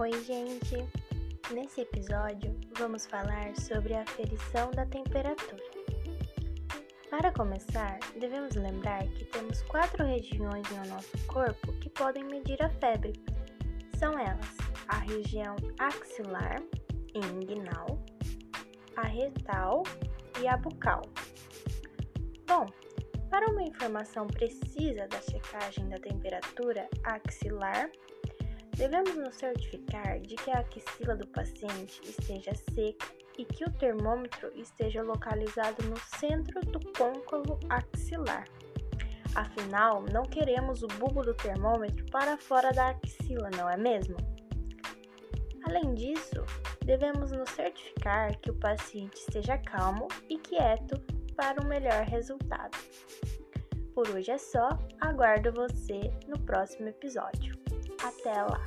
Oi, gente! Nesse episódio vamos falar sobre a aferição da temperatura. Para começar, devemos lembrar que temos quatro regiões no nosso corpo que podem medir a febre. São elas a região axilar e inguinal, a retal e a bucal. Bom, para uma informação precisa da checagem da temperatura axilar, Devemos nos certificar de que a axila do paciente esteja seca e que o termômetro esteja localizado no centro do côncavo axilar. Afinal, não queremos o bulbo do termômetro para fora da axila, não é mesmo? Além disso, devemos nos certificar que o paciente esteja calmo e quieto para um melhor resultado. Por hoje é só, aguardo você no próximo episódio. Até lá!